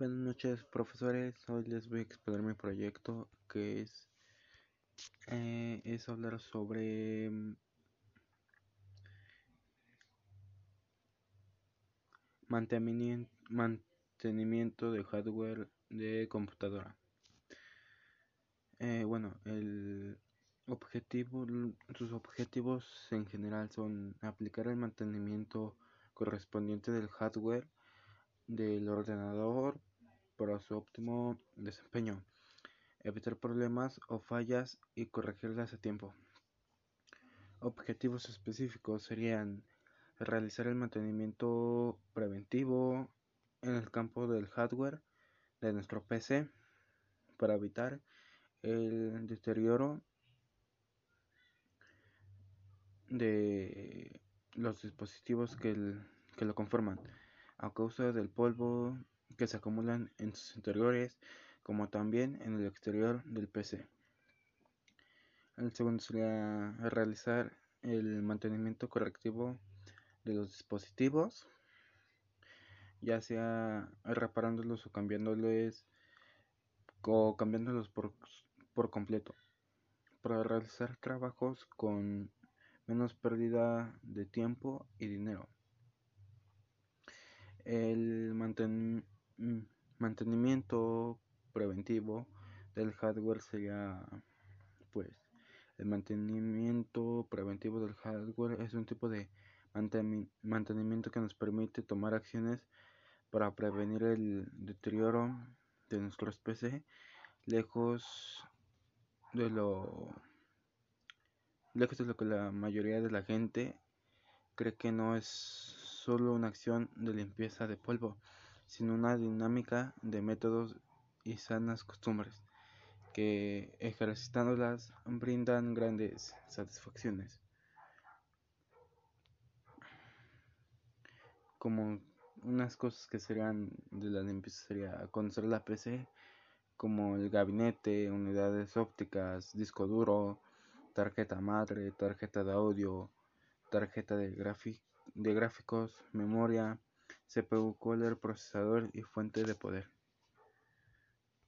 Buenas noches profesores, hoy les voy a exponer mi proyecto que es, eh, es hablar sobre mm, mantenimiento, mantenimiento de hardware de computadora. Eh, bueno, el objetivo, sus objetivos en general son aplicar el mantenimiento correspondiente del hardware del ordenador para su óptimo desempeño, evitar problemas o fallas y corregirlas a tiempo. Objetivos específicos serían realizar el mantenimiento preventivo en el campo del hardware de nuestro PC para evitar el deterioro de los dispositivos que, que lo conforman a causa del polvo que se acumulan en sus interiores como también en el exterior del PC. El segundo sería realizar el mantenimiento correctivo de los dispositivos, ya sea reparándolos o cambiándoles o cambiándolos por, por completo para realizar trabajos con menos pérdida de tiempo y dinero. El mantenimiento mantenimiento preventivo del hardware sería pues el mantenimiento preventivo del hardware es un tipo de mantenimiento que nos permite tomar acciones para prevenir el deterioro de nuestros PC lejos de lo lejos de lo que la mayoría de la gente cree que no es solo una acción de limpieza de polvo sino una dinámica de métodos y sanas costumbres que ejercitándolas brindan grandes satisfacciones. Como unas cosas que serían de la limpieza sería conocer la PC como el gabinete, unidades ópticas, disco duro, tarjeta madre, tarjeta de audio, tarjeta de, de gráficos, memoria, CPU, cooler, procesador y fuente de poder.